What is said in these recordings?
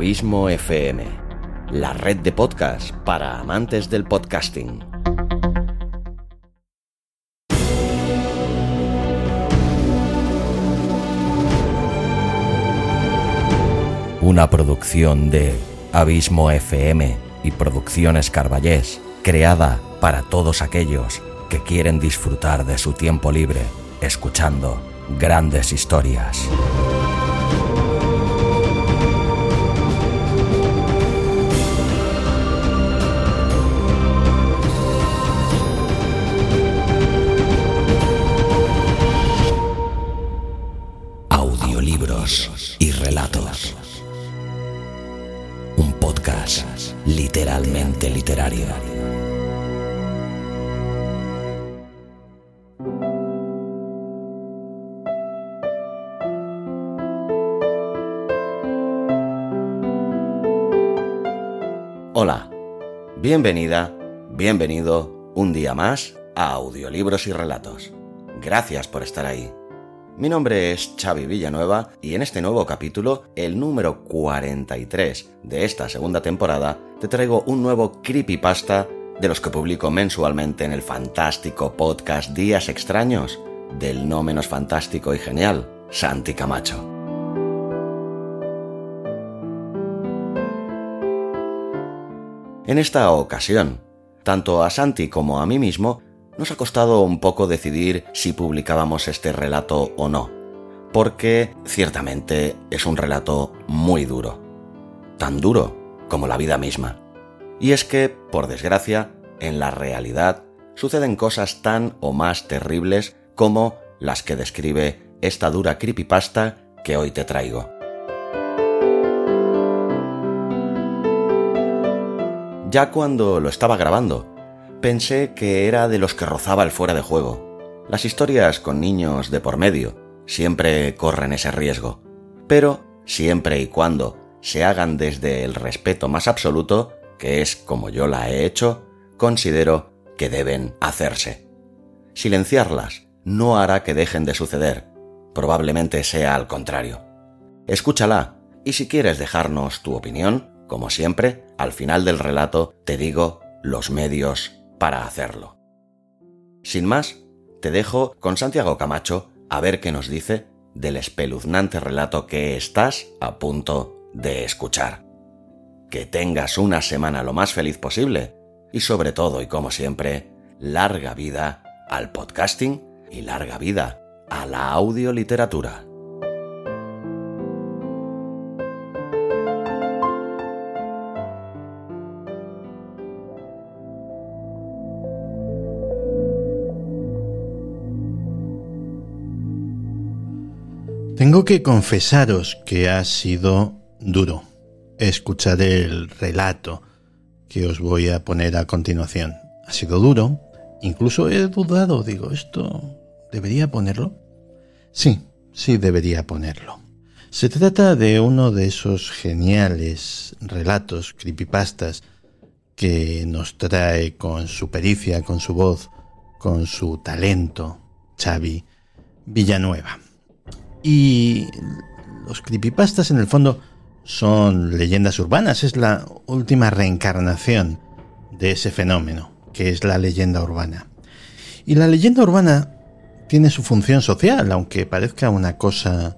Abismo FM, la red de podcast para amantes del podcasting. Una producción de Abismo FM y Producciones Carballés, creada para todos aquellos que quieren disfrutar de su tiempo libre escuchando grandes historias. Audiolibros y relatos. Un podcast literalmente literario. Hola, bienvenida, bienvenido un día más a Audiolibros y Relatos. Gracias por estar ahí. Mi nombre es Xavi Villanueva y en este nuevo capítulo, el número 43 de esta segunda temporada, te traigo un nuevo creepypasta de los que publico mensualmente en el fantástico podcast Días Extraños del no menos fantástico y genial Santi Camacho. En esta ocasión, tanto a Santi como a mí mismo nos ha costado un poco decidir si publicábamos este relato o no, porque ciertamente es un relato muy duro, tan duro como la vida misma. Y es que, por desgracia, en la realidad suceden cosas tan o más terribles como las que describe esta dura creepypasta que hoy te traigo. Ya cuando lo estaba grabando, pensé que era de los que rozaba el fuera de juego. Las historias con niños de por medio siempre corren ese riesgo, pero siempre y cuando se hagan desde el respeto más absoluto, que es como yo la he hecho, considero que deben hacerse. Silenciarlas no hará que dejen de suceder, probablemente sea al contrario. Escúchala y si quieres dejarnos tu opinión, como siempre, al final del relato te digo los medios para hacerlo. Sin más, te dejo con Santiago Camacho a ver qué nos dice del espeluznante relato que estás a punto de escuchar. Que tengas una semana lo más feliz posible y sobre todo y como siempre, larga vida al podcasting y larga vida a la audioliteratura. Tengo que confesaros que ha sido duro escuchar el relato que os voy a poner a continuación. Ha sido duro, incluso he dudado, digo, ¿esto debería ponerlo? Sí, sí debería ponerlo. Se trata de uno de esos geniales relatos, creepypastas, que nos trae con su pericia, con su voz, con su talento, Xavi Villanueva. Y los creepypastas en el fondo son leyendas urbanas, es la última reencarnación de ese fenómeno, que es la leyenda urbana. Y la leyenda urbana tiene su función social, aunque parezca una cosa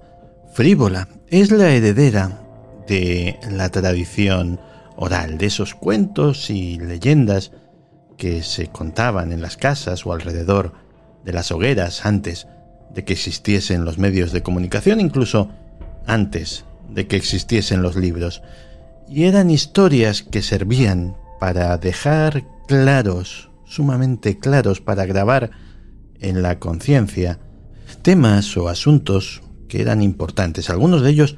frívola. Es la heredera de la tradición oral, de esos cuentos y leyendas que se contaban en las casas o alrededor de las hogueras antes de que existiesen los medios de comunicación, incluso antes de que existiesen los libros. Y eran historias que servían para dejar claros, sumamente claros, para grabar en la conciencia temas o asuntos que eran importantes, algunos de ellos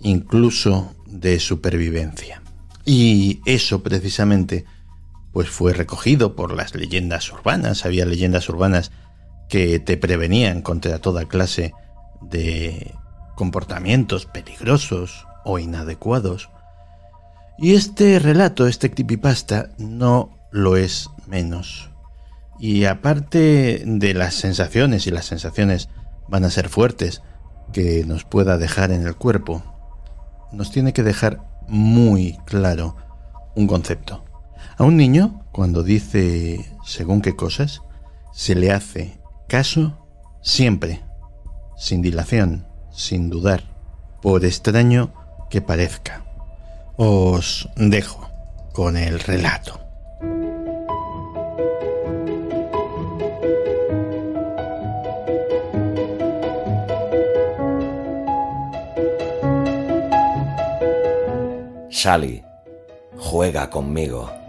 incluso de supervivencia. Y eso precisamente pues fue recogido por las leyendas urbanas, había leyendas urbanas que te prevenían contra toda clase de comportamientos peligrosos o inadecuados. Y este relato, este creepypasta, no lo es menos. Y aparte de las sensaciones, y las sensaciones van a ser fuertes, que nos pueda dejar en el cuerpo, nos tiene que dejar muy claro un concepto. A un niño, cuando dice según qué cosas, se le hace caso siempre, sin dilación, sin dudar, por extraño que parezca. Os dejo con el relato. Sally, juega conmigo.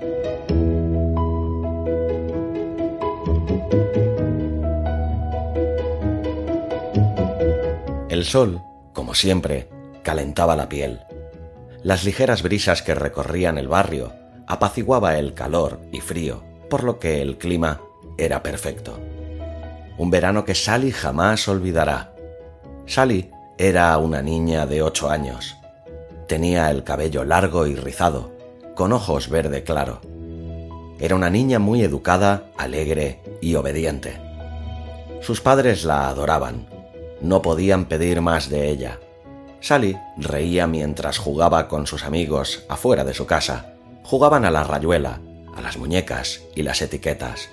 El sol, como siempre, calentaba la piel. Las ligeras brisas que recorrían el barrio apaciguaba el calor y frío, por lo que el clima era perfecto. Un verano que Sally jamás olvidará. Sally era una niña de ocho años. Tenía el cabello largo y rizado, con ojos verde claro. Era una niña muy educada, alegre y obediente. Sus padres la adoraban. No podían pedir más de ella. Sally reía mientras jugaba con sus amigos afuera de su casa. Jugaban a la rayuela, a las muñecas y las etiquetas.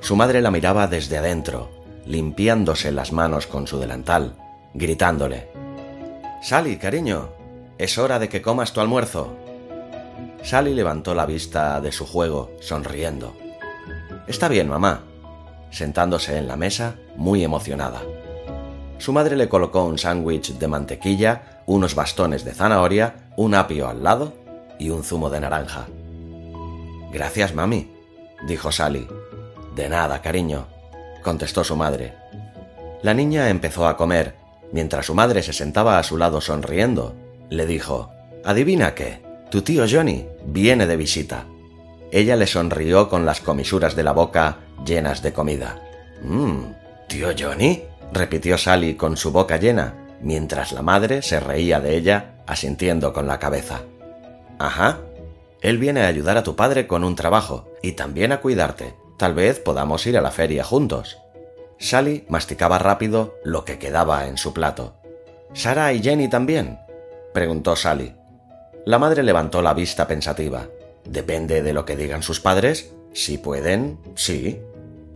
Su madre la miraba desde adentro, limpiándose las manos con su delantal, gritándole. Sally, cariño, es hora de que comas tu almuerzo. Sally levantó la vista de su juego, sonriendo. Está bien, mamá, sentándose en la mesa, muy emocionada. Su madre le colocó un sándwich de mantequilla, unos bastones de zanahoria, un apio al lado y un zumo de naranja. Gracias, mami, dijo Sally. De nada, cariño, contestó su madre. La niña empezó a comer, mientras su madre se sentaba a su lado sonriendo le dijo, Adivina qué, tu tío Johnny viene de visita. Ella le sonrió con las comisuras de la boca llenas de comida. Mmm, ¿tío Johnny? Repitió Sally con su boca llena, mientras la madre se reía de ella, asintiendo con la cabeza. Ajá. Él viene a ayudar a tu padre con un trabajo y también a cuidarte. Tal vez podamos ir a la feria juntos. Sally masticaba rápido lo que quedaba en su plato. ¿Sara y Jenny también? preguntó Sally. La madre levantó la vista pensativa. Depende de lo que digan sus padres. Si pueden, sí.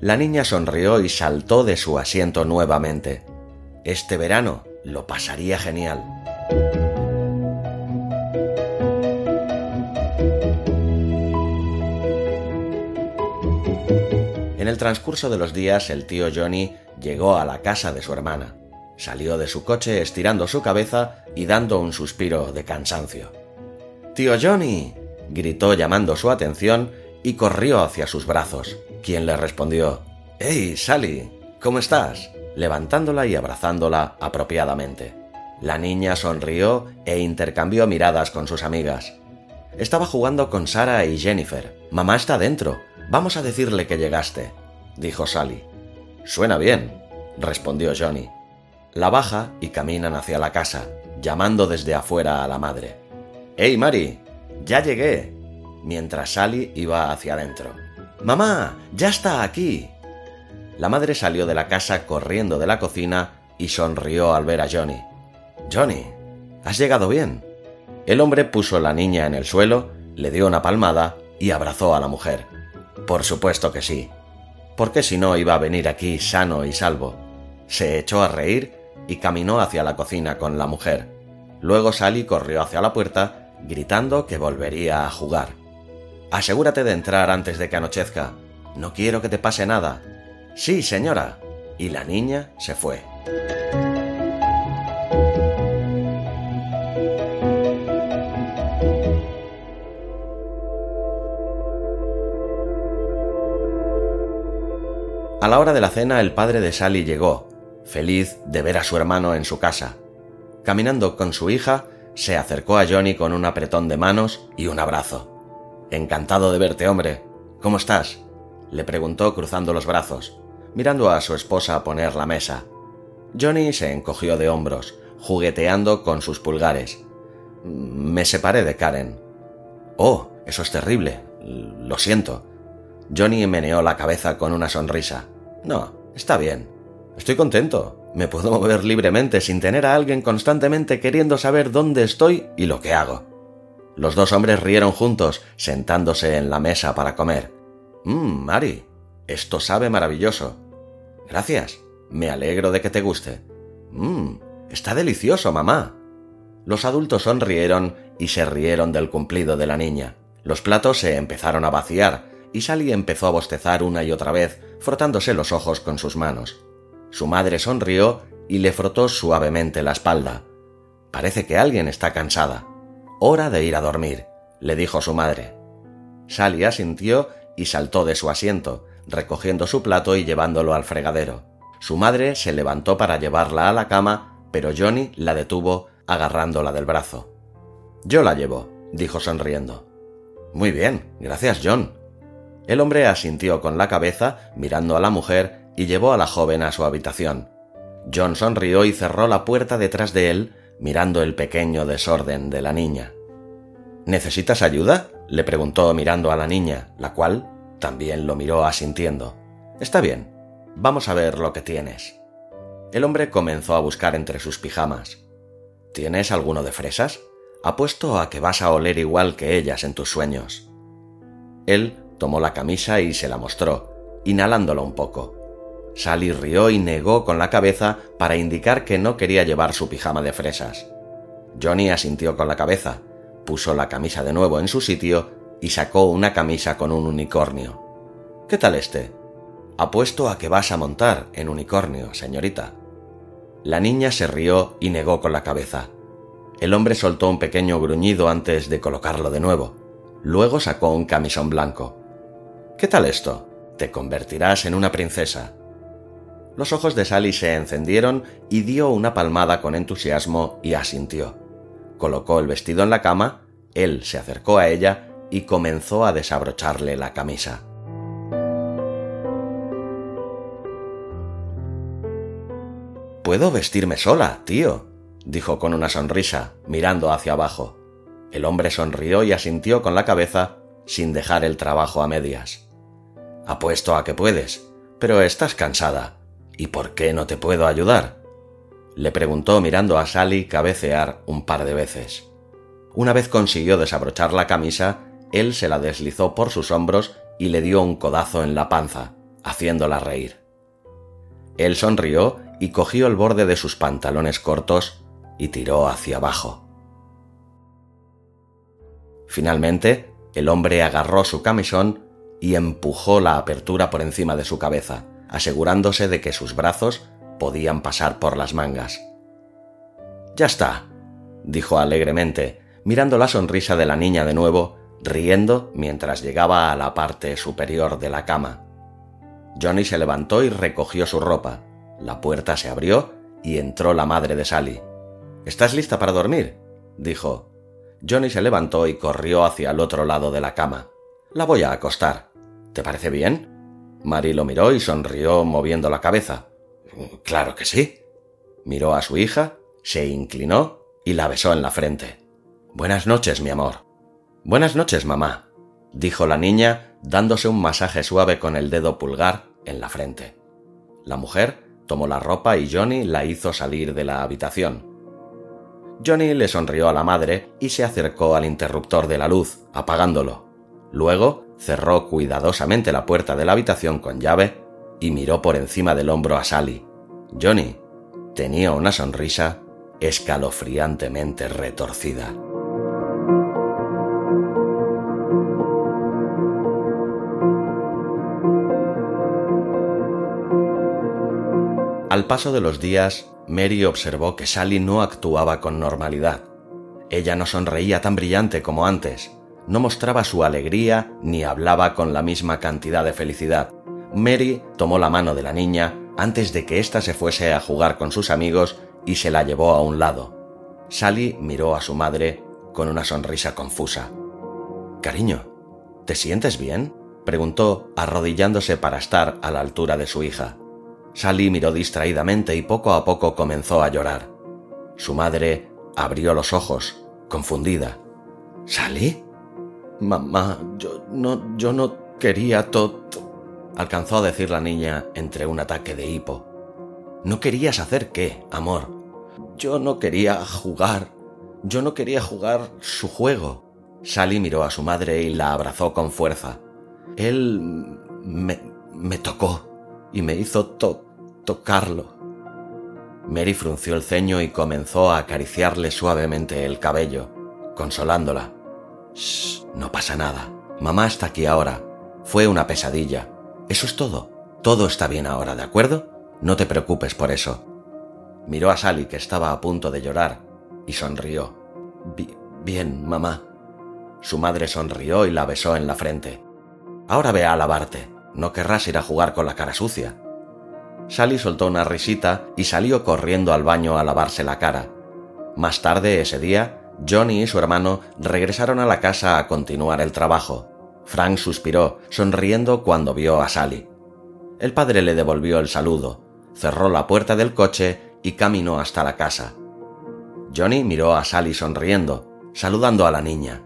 La niña sonrió y saltó de su asiento nuevamente. Este verano lo pasaría genial. En el transcurso de los días el tío Johnny llegó a la casa de su hermana. Salió de su coche estirando su cabeza y dando un suspiro de cansancio. Tío Johnny. gritó llamando su atención y corrió hacia sus brazos, quien le respondió Hey, Sally, ¿cómo estás? levantándola y abrazándola apropiadamente. La niña sonrió e intercambió miradas con sus amigas. Estaba jugando con Sara y Jennifer. Mamá está dentro. Vamos a decirle que llegaste, dijo Sally. Suena bien, respondió Johnny. La baja y caminan hacia la casa, llamando desde afuera a la madre. ¡Hey, Mari! ¡Ya llegué! Mientras Sally iba hacia adentro. ¡Mamá! ¡Ya está aquí! La madre salió de la casa corriendo de la cocina y sonrió al ver a Johnny. Johnny, ¿has llegado bien? El hombre puso la niña en el suelo, le dio una palmada y abrazó a la mujer. Por supuesto que sí. ¿Por qué si no iba a venir aquí sano y salvo? Se echó a reír y caminó hacia la cocina con la mujer. Luego Sally corrió hacia la puerta, gritando que volvería a jugar. Asegúrate de entrar antes de que anochezca. No quiero que te pase nada. Sí, señora. Y la niña se fue. A la hora de la cena el padre de Sally llegó, feliz de ver a su hermano en su casa. Caminando con su hija, se acercó a Johnny con un apretón de manos y un abrazo. Encantado de verte, hombre. ¿Cómo estás? le preguntó cruzando los brazos, mirando a su esposa poner la mesa. Johnny se encogió de hombros, jugueteando con sus pulgares. Me separé de Karen. Oh, eso es terrible. Lo siento. Johnny meneó la cabeza con una sonrisa. No, está bien. Estoy contento. Me puedo mover libremente sin tener a alguien constantemente queriendo saber dónde estoy y lo que hago. Los dos hombres rieron juntos, sentándose en la mesa para comer. Mmm, Mari, esto sabe maravilloso. Gracias. Me alegro de que te guste. Mmm, está delicioso, mamá. Los adultos sonrieron y se rieron del cumplido de la niña. Los platos se empezaron a vaciar y Sally empezó a bostezar una y otra vez, frotándose los ojos con sus manos. Su madre sonrió y le frotó suavemente la espalda. Parece que alguien está cansada. Hora de ir a dormir, le dijo su madre. Sally asintió y saltó de su asiento, recogiendo su plato y llevándolo al fregadero. Su madre se levantó para llevarla a la cama, pero Johnny la detuvo agarrándola del brazo. Yo la llevo, dijo sonriendo. Muy bien, gracias, John. El hombre asintió con la cabeza, mirando a la mujer, y llevó a la joven a su habitación. John sonrió y cerró la puerta detrás de él, mirando el pequeño desorden de la niña. ¿Necesitas ayuda? le preguntó mirando a la niña, la cual también lo miró asintiendo. Está bien, vamos a ver lo que tienes. El hombre comenzó a buscar entre sus pijamas. ¿Tienes alguno de fresas? Apuesto a que vas a oler igual que ellas en tus sueños. Él tomó la camisa y se la mostró, inhalándola un poco. Sally rió y negó con la cabeza para indicar que no quería llevar su pijama de fresas. Johnny asintió con la cabeza, puso la camisa de nuevo en su sitio y sacó una camisa con un unicornio. ¿Qué tal este? Apuesto a que vas a montar en unicornio, señorita. La niña se rió y negó con la cabeza. El hombre soltó un pequeño gruñido antes de colocarlo de nuevo. Luego sacó un camisón blanco. ¿Qué tal esto? Te convertirás en una princesa. Los ojos de Sally se encendieron y dio una palmada con entusiasmo y asintió colocó el vestido en la cama, él se acercó a ella y comenzó a desabrocharle la camisa. Puedo vestirme sola, tío, dijo con una sonrisa, mirando hacia abajo. El hombre sonrió y asintió con la cabeza, sin dejar el trabajo a medias. Apuesto a que puedes, pero estás cansada. ¿Y por qué no te puedo ayudar? le preguntó mirando a Sally cabecear un par de veces. Una vez consiguió desabrochar la camisa, él se la deslizó por sus hombros y le dio un codazo en la panza, haciéndola reír. Él sonrió y cogió el borde de sus pantalones cortos y tiró hacia abajo. Finalmente, el hombre agarró su camisón y empujó la apertura por encima de su cabeza, asegurándose de que sus brazos podían pasar por las mangas. Ya está, dijo alegremente, mirando la sonrisa de la niña de nuevo, riendo mientras llegaba a la parte superior de la cama. Johnny se levantó y recogió su ropa. La puerta se abrió y entró la madre de Sally. ¿Estás lista para dormir? dijo. Johnny se levantó y corrió hacia el otro lado de la cama. La voy a acostar. ¿Te parece bien? Mary lo miró y sonrió moviendo la cabeza. Claro que sí. Miró a su hija, se inclinó y la besó en la frente. Buenas noches, mi amor. Buenas noches, mamá, dijo la niña, dándose un masaje suave con el dedo pulgar en la frente. La mujer tomó la ropa y Johnny la hizo salir de la habitación. Johnny le sonrió a la madre y se acercó al interruptor de la luz, apagándolo. Luego cerró cuidadosamente la puerta de la habitación con llave y miró por encima del hombro a Sally. Johnny tenía una sonrisa escalofriantemente retorcida. Al paso de los días, Mary observó que Sally no actuaba con normalidad. Ella no sonreía tan brillante como antes, no mostraba su alegría ni hablaba con la misma cantidad de felicidad. Mary tomó la mano de la niña antes de que ésta se fuese a jugar con sus amigos y se la llevó a un lado. Sally miró a su madre con una sonrisa confusa. Cariño, ¿te sientes bien? preguntó, arrodillándose para estar a la altura de su hija. Sally miró distraídamente y poco a poco comenzó a llorar. Su madre abrió los ojos, confundida. ¿Sally? Mamá, yo no, yo no quería todo alcanzó a decir la niña entre un ataque de hipo. ¿No querías hacer qué, amor? Yo no quería jugar. Yo no quería jugar su juego. Sally miró a su madre y la abrazó con fuerza. Él me, me tocó y me hizo tocarlo. Mary frunció el ceño y comenzó a acariciarle suavemente el cabello, consolándola. No pasa nada. Mamá está aquí ahora. Fue una pesadilla. Eso es todo. Todo está bien ahora, ¿de acuerdo? No te preocupes por eso. Miró a Sally, que estaba a punto de llorar, y sonrió. bien, mamá. Su madre sonrió y la besó en la frente. Ahora ve a lavarte. No querrás ir a jugar con la cara sucia. Sally soltó una risita y salió corriendo al baño a lavarse la cara. Más tarde ese día, Johnny y su hermano regresaron a la casa a continuar el trabajo. Frank suspiró, sonriendo cuando vio a Sally. El padre le devolvió el saludo, cerró la puerta del coche y caminó hasta la casa. Johnny miró a Sally sonriendo, saludando a la niña.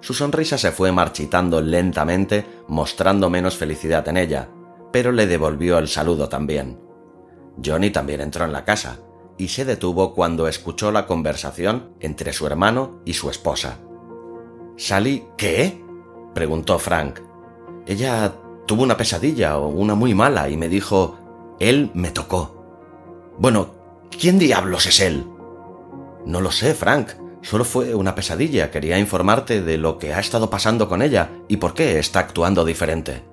Su sonrisa se fue marchitando lentamente, mostrando menos felicidad en ella, pero le devolvió el saludo también. Johnny también entró en la casa y se detuvo cuando escuchó la conversación entre su hermano y su esposa. ¿Sally qué? preguntó Frank. Ella tuvo una pesadilla o una muy mala y me dijo, él me tocó. Bueno, ¿quién diablos es él? No lo sé, Frank. Solo fue una pesadilla. Quería informarte de lo que ha estado pasando con ella y por qué está actuando diferente.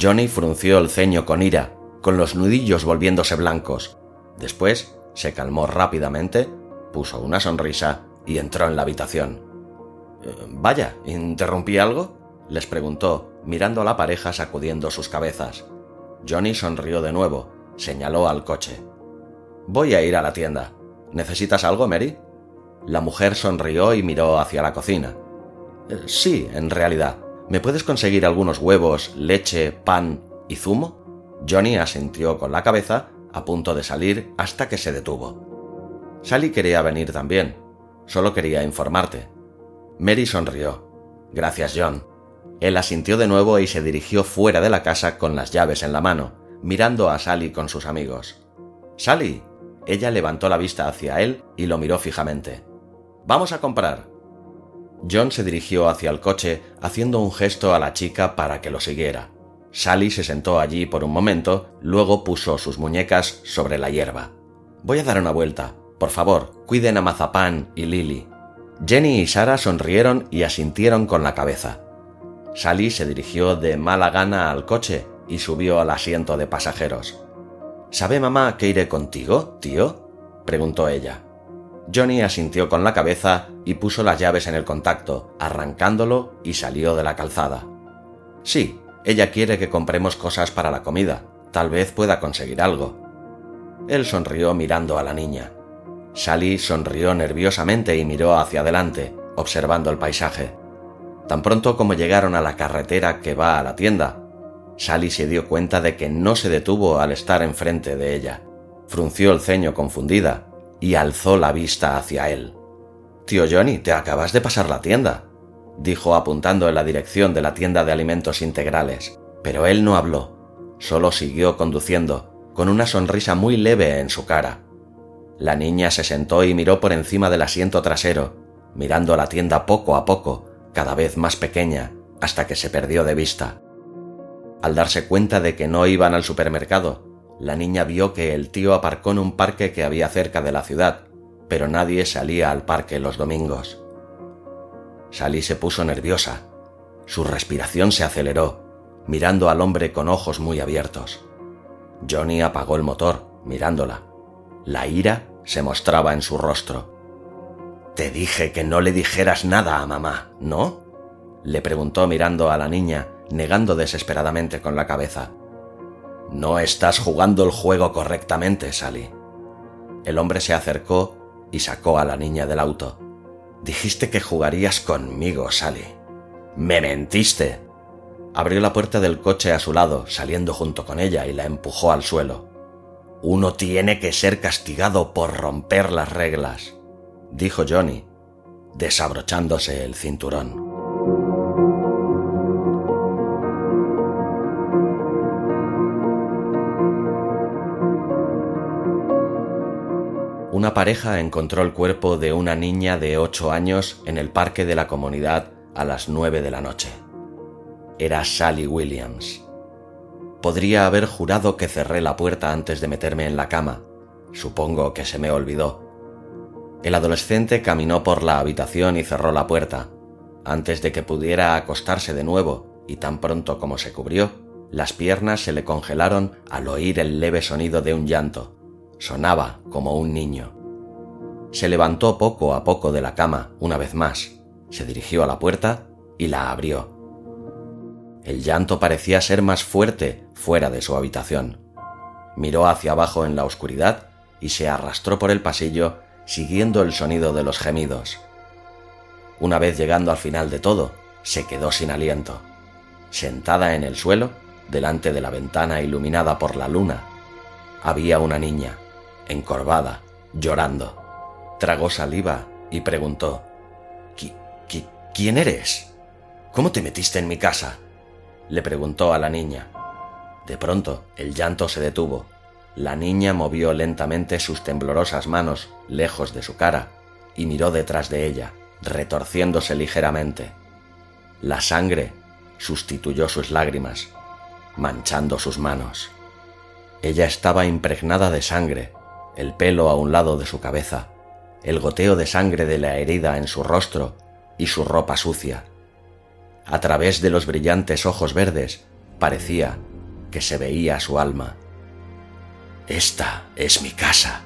Johnny frunció el ceño con ira, con los nudillos volviéndose blancos. Después se calmó rápidamente, puso una sonrisa y entró en la habitación. Eh, vaya, ¿interrumpí algo? les preguntó, mirando a la pareja sacudiendo sus cabezas. Johnny sonrió de nuevo, señaló al coche. Voy a ir a la tienda. ¿Necesitas algo, Mary? La mujer sonrió y miró hacia la cocina. Eh, sí, en realidad. ¿Me puedes conseguir algunos huevos, leche, pan y zumo? Johnny asintió con la cabeza, a punto de salir hasta que se detuvo. Sally quería venir también. Solo quería informarte. Mary sonrió. Gracias, John. Él asintió de nuevo y se dirigió fuera de la casa con las llaves en la mano, mirando a Sally con sus amigos. Sally. Ella levantó la vista hacia él y lo miró fijamente. Vamos a comprar. John se dirigió hacia el coche, haciendo un gesto a la chica para que lo siguiera. Sally se sentó allí por un momento, luego puso sus muñecas sobre la hierba. Voy a dar una vuelta. Por favor, cuiden a Mazapán y Lily. Jenny y Sara sonrieron y asintieron con la cabeza. Sally se dirigió de mala gana al coche y subió al asiento de pasajeros. ¿Sabe mamá que iré contigo, tío? preguntó ella. Johnny asintió con la cabeza y puso las llaves en el contacto, arrancándolo y salió de la calzada. Sí, ella quiere que compremos cosas para la comida. Tal vez pueda conseguir algo. Él sonrió mirando a la niña. Sally sonrió nerviosamente y miró hacia adelante, observando el paisaje. Tan pronto como llegaron a la carretera que va a la tienda, Sally se dio cuenta de que no se detuvo al estar enfrente de ella. Frunció el ceño confundida y alzó la vista hacia él. Tío Johnny, te acabas de pasar la tienda, dijo apuntando en la dirección de la tienda de alimentos integrales. Pero él no habló, solo siguió conduciendo, con una sonrisa muy leve en su cara. La niña se sentó y miró por encima del asiento trasero, mirando la tienda poco a poco, cada vez más pequeña, hasta que se perdió de vista. Al darse cuenta de que no iban al supermercado, la niña vio que el tío aparcó en un parque que había cerca de la ciudad, pero nadie salía al parque los domingos. Sally se puso nerviosa. Su respiración se aceleró, mirando al hombre con ojos muy abiertos. Johnny apagó el motor, mirándola. La ira se mostraba en su rostro. Te dije que no le dijeras nada a mamá, ¿no? le preguntó mirando a la niña, negando desesperadamente con la cabeza. No estás jugando el juego correctamente, Sally. El hombre se acercó y sacó a la niña del auto. Dijiste que jugarías conmigo, Sally. Me mentiste. Abrió la puerta del coche a su lado, saliendo junto con ella, y la empujó al suelo. Uno tiene que ser castigado por romper las reglas, dijo Johnny, desabrochándose el cinturón. Una pareja encontró el cuerpo de una niña de 8 años en el parque de la comunidad a las 9 de la noche. Era Sally Williams. Podría haber jurado que cerré la puerta antes de meterme en la cama. Supongo que se me olvidó. El adolescente caminó por la habitación y cerró la puerta. Antes de que pudiera acostarse de nuevo, y tan pronto como se cubrió, las piernas se le congelaron al oír el leve sonido de un llanto. Sonaba como un niño. Se levantó poco a poco de la cama una vez más, se dirigió a la puerta y la abrió. El llanto parecía ser más fuerte fuera de su habitación. Miró hacia abajo en la oscuridad y se arrastró por el pasillo siguiendo el sonido de los gemidos. Una vez llegando al final de todo, se quedó sin aliento. Sentada en el suelo, delante de la ventana iluminada por la luna, había una niña, encorvada, llorando. Tragó saliva y preguntó, ¿Quién eres? ¿Cómo te metiste en mi casa? le preguntó a la niña. De pronto el llanto se detuvo. La niña movió lentamente sus temblorosas manos lejos de su cara y miró detrás de ella, retorciéndose ligeramente. La sangre sustituyó sus lágrimas, manchando sus manos. Ella estaba impregnada de sangre, el pelo a un lado de su cabeza, el goteo de sangre de la herida en su rostro y su ropa sucia. A través de los brillantes ojos verdes parecía que se veía su alma. Esta es mi casa.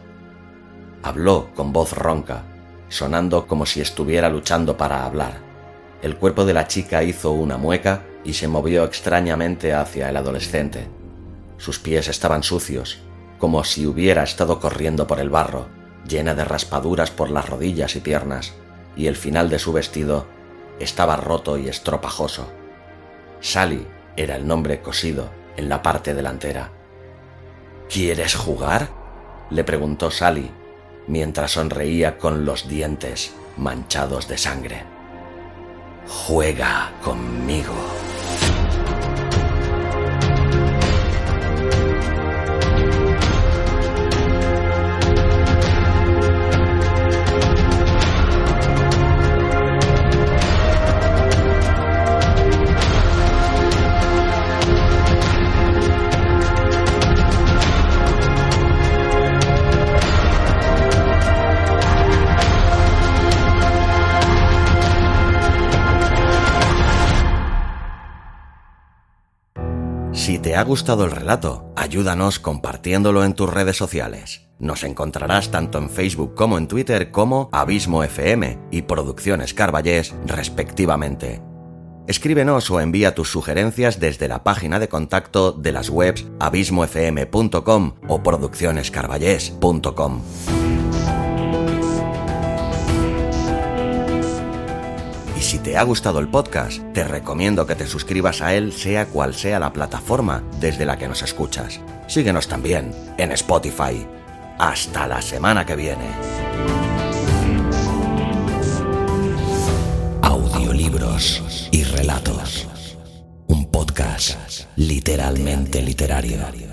Habló con voz ronca, sonando como si estuviera luchando para hablar. El cuerpo de la chica hizo una mueca y se movió extrañamente hacia el adolescente. Sus pies estaban sucios, como si hubiera estado corriendo por el barro, llena de raspaduras por las rodillas y piernas, y el final de su vestido estaba roto y estropajoso. Sally era el nombre cosido en la parte delantera. ¿Quieres jugar? le preguntó Sally, mientras sonreía con los dientes manchados de sangre. Juega conmigo. Ha gustado el relato, ayúdanos compartiéndolo en tus redes sociales. Nos encontrarás tanto en Facebook como en Twitter como Abismo FM y Producciones Carballés, respectivamente. Escríbenos o envía tus sugerencias desde la página de contacto de las webs abismofm.com o produccionescarballés.com. te ha gustado el podcast, te recomiendo que te suscribas a él sea cual sea la plataforma desde la que nos escuchas. Síguenos también en Spotify. Hasta la semana que viene. Audiolibros y relatos. Un podcast literalmente literario.